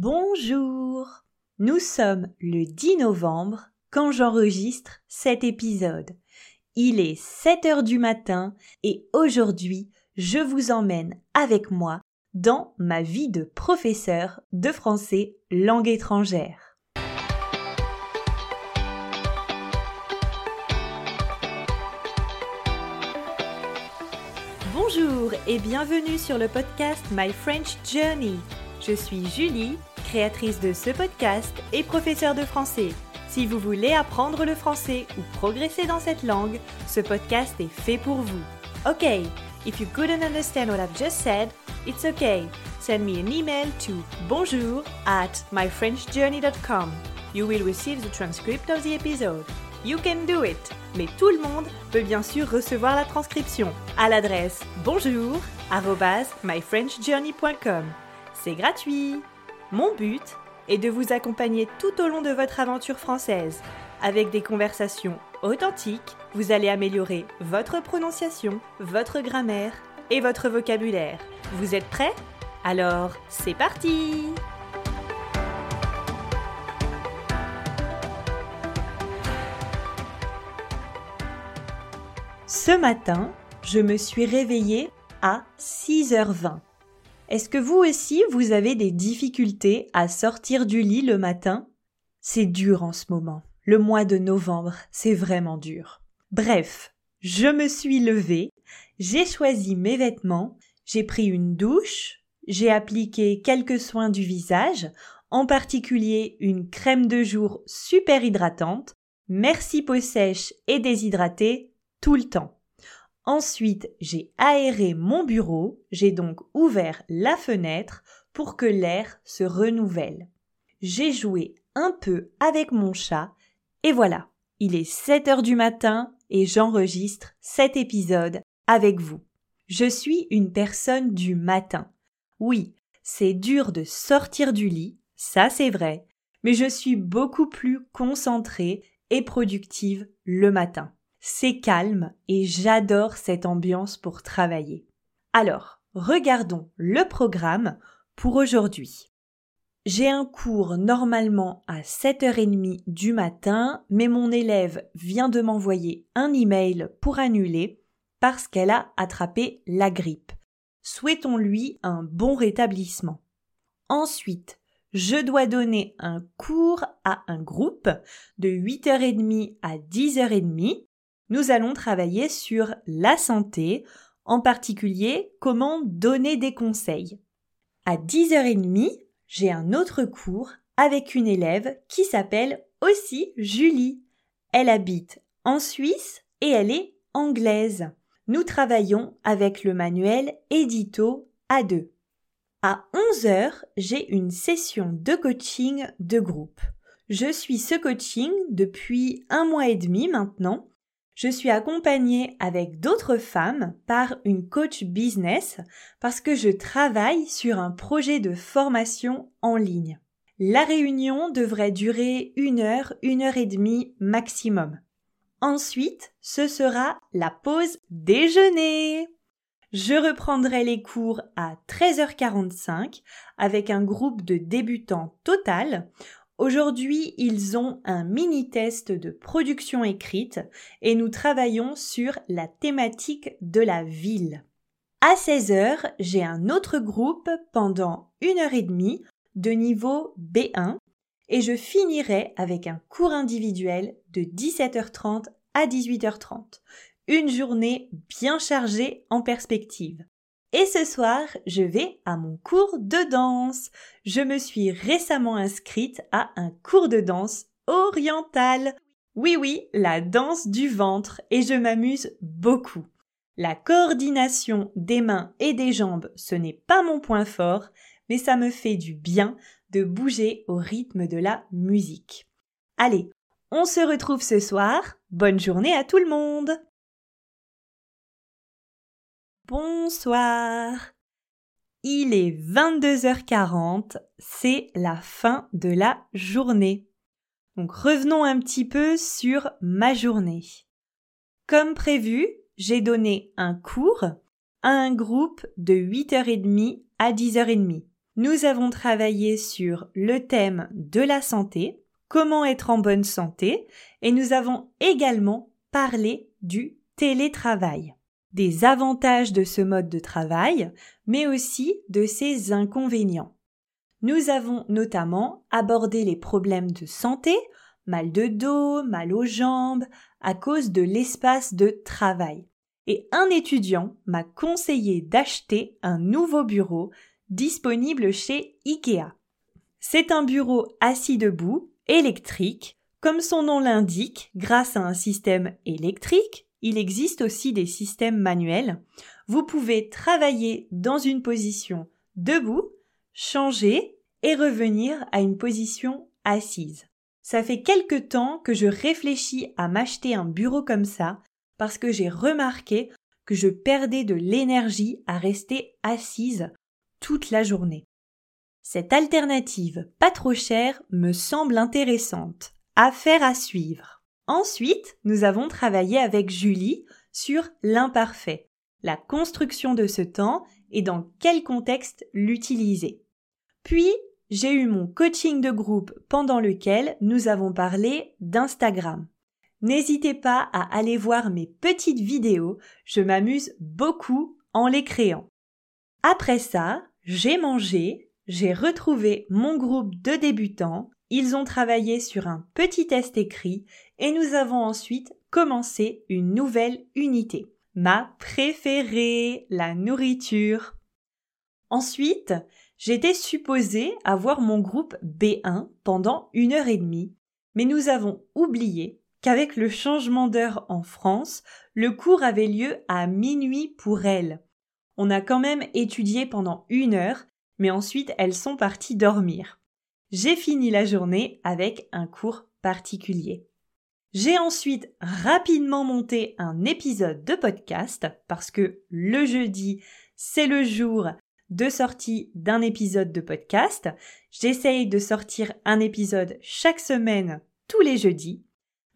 Bonjour. Nous sommes le 10 novembre quand j'enregistre cet épisode. Il est 7 heures du matin et aujourd'hui, je vous emmène avec moi dans ma vie de professeur de français langue étrangère. Bonjour et bienvenue sur le podcast My French Journey. Je suis Julie, créatrice de ce podcast et professeure de français. Si vous voulez apprendre le français ou progresser dans cette langue, ce podcast est fait pour vous. Ok, if you couldn't understand what I've just said, it's okay. Send me an email to bonjour at myfrenchjourney.com. You will receive the transcript of the episode. You can do it! Mais tout le monde peut bien sûr recevoir la transcription à l'adresse bonjour myfrenchjourney.com. C'est gratuit. Mon but est de vous accompagner tout au long de votre aventure française. Avec des conversations authentiques, vous allez améliorer votre prononciation, votre grammaire et votre vocabulaire. Vous êtes prêts? Alors, c'est parti Ce matin, je me suis réveillée à 6h20. Est-ce que vous aussi, vous avez des difficultés à sortir du lit le matin? C'est dur en ce moment. Le mois de novembre, c'est vraiment dur. Bref, je me suis levée, j'ai choisi mes vêtements, j'ai pris une douche, j'ai appliqué quelques soins du visage, en particulier une crème de jour super hydratante, merci peau sèche et déshydratée tout le temps. Ensuite, j'ai aéré mon bureau, j'ai donc ouvert la fenêtre pour que l'air se renouvelle. J'ai joué un peu avec mon chat et voilà, il est 7 heures du matin et j'enregistre cet épisode avec vous. Je suis une personne du matin. Oui, c'est dur de sortir du lit, ça c'est vrai, mais je suis beaucoup plus concentrée et productive le matin. C'est calme et j'adore cette ambiance pour travailler. Alors, regardons le programme pour aujourd'hui. J'ai un cours normalement à 7h30 du matin, mais mon élève vient de m'envoyer un email pour annuler parce qu'elle a attrapé la grippe. Souhaitons-lui un bon rétablissement. Ensuite, je dois donner un cours à un groupe de 8h30 à 10h30 nous allons travailler sur la santé, en particulier comment donner des conseils. À 10h30, j'ai un autre cours avec une élève qui s'appelle aussi Julie. Elle habite en Suisse et elle est anglaise. Nous travaillons avec le manuel Édito A2. À 11h, j'ai une session de coaching de groupe. Je suis ce coaching depuis un mois et demi maintenant je suis accompagnée avec d'autres femmes par une coach business parce que je travaille sur un projet de formation en ligne. La réunion devrait durer une heure, une heure et demie maximum. Ensuite, ce sera la pause déjeuner. Je reprendrai les cours à 13h45 avec un groupe de débutants total Aujourd'hui, ils ont un mini-test de production écrite et nous travaillons sur la thématique de la ville. À 16 heures, j'ai un autre groupe pendant une heure et demie de niveau B1 et je finirai avec un cours individuel de 17h30 à 18h30. Une journée bien chargée en perspective. Et ce soir, je vais à mon cours de danse. Je me suis récemment inscrite à un cours de danse oriental. Oui oui, la danse du ventre et je m'amuse beaucoup. La coordination des mains et des jambes, ce n'est pas mon point fort, mais ça me fait du bien de bouger au rythme de la musique. Allez, on se retrouve ce soir. Bonne journée à tout le monde. Bonsoir. Il est 22h40, c'est la fin de la journée. Donc revenons un petit peu sur ma journée. Comme prévu, j'ai donné un cours à un groupe de 8h30 à 10h30. nous avons travaillé sur le thème de la santé, comment être en bonne santé, et nous avons également parlé du télétravail, des avantages de ce mode de travail, mais aussi de ses inconvénients. Nous avons notamment abordé les problèmes de santé, mal de dos, mal aux jambes, à cause de l'espace de travail. Et un étudiant m'a conseillé d'acheter un nouveau bureau disponible chez IKEA. C'est un bureau assis debout, électrique. Comme son nom l'indique, grâce à un système électrique, il existe aussi des systèmes manuels. Vous pouvez travailler dans une position debout changer et revenir à une position assise. Ça fait quelque temps que je réfléchis à m'acheter un bureau comme ça parce que j'ai remarqué que je perdais de l'énergie à rester assise toute la journée. Cette alternative pas trop chère me semble intéressante. Affaire à suivre. Ensuite, nous avons travaillé avec Julie sur l'imparfait, la construction de ce temps et dans quel contexte l'utiliser. Puis, j'ai eu mon coaching de groupe pendant lequel nous avons parlé d'Instagram. N'hésitez pas à aller voir mes petites vidéos, je m'amuse beaucoup en les créant. Après ça, j'ai mangé, j'ai retrouvé mon groupe de débutants, ils ont travaillé sur un petit test écrit et nous avons ensuite commencé une nouvelle unité. Ma préférée, la nourriture. Ensuite, J'étais supposée avoir mon groupe B1 pendant une heure et demie, mais nous avons oublié qu'avec le changement d'heure en France, le cours avait lieu à minuit pour elles. On a quand même étudié pendant une heure, mais ensuite elles sont parties dormir. J'ai fini la journée avec un cours particulier. J'ai ensuite rapidement monté un épisode de podcast parce que le jeudi, c'est le jour de sortie d'un épisode de podcast. J'essaye de sortir un épisode chaque semaine tous les jeudis.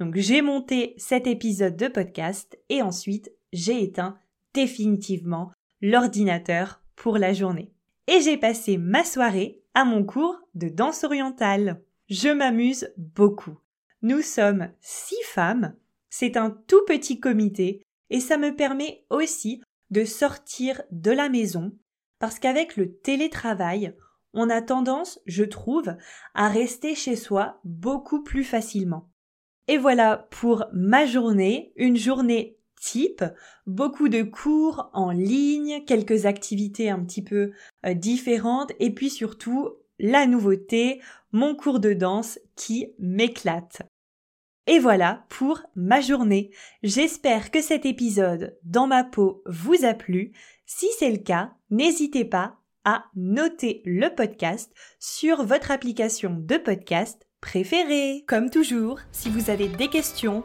Donc j'ai monté cet épisode de podcast et ensuite j'ai éteint définitivement l'ordinateur pour la journée. Et j'ai passé ma soirée à mon cours de danse orientale. Je m'amuse beaucoup. Nous sommes six femmes, c'est un tout petit comité et ça me permet aussi de sortir de la maison parce qu'avec le télétravail, on a tendance, je trouve, à rester chez soi beaucoup plus facilement. Et voilà pour ma journée, une journée type, beaucoup de cours en ligne, quelques activités un petit peu euh, différentes et puis surtout la nouveauté, mon cours de danse qui m'éclate. Et voilà pour ma journée. J'espère que cet épisode dans ma peau vous a plu. Si c'est le cas, n'hésitez pas à noter le podcast sur votre application de podcast préférée. Comme toujours, si vous avez des questions,